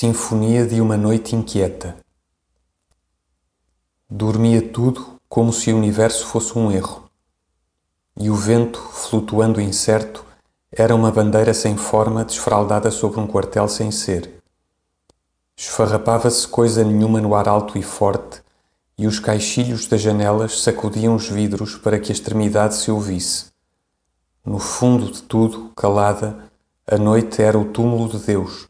Sinfonia de uma noite inquieta. Dormia tudo como se o universo fosse um erro. E o vento, flutuando incerto, era uma bandeira sem forma desfraldada sobre um quartel sem ser. Esfarrapava-se coisa nenhuma no ar alto e forte, e os caixilhos das janelas sacudiam os vidros para que a extremidade se ouvisse. No fundo de tudo, calada, a noite era o túmulo de Deus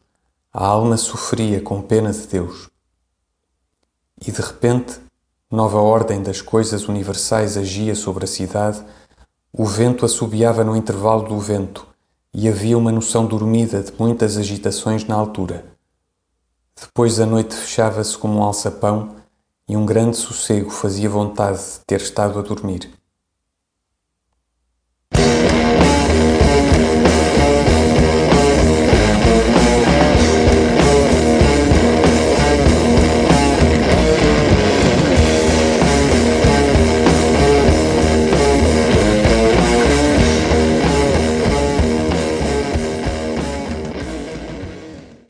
a alma sofria com pena de Deus. E de repente, nova ordem das coisas universais agia sobre a cidade, o vento assobiava no intervalo do vento e havia uma noção dormida de muitas agitações na altura. Depois a noite fechava-se como um alçapão e um grande sossego fazia vontade de ter estado a dormir.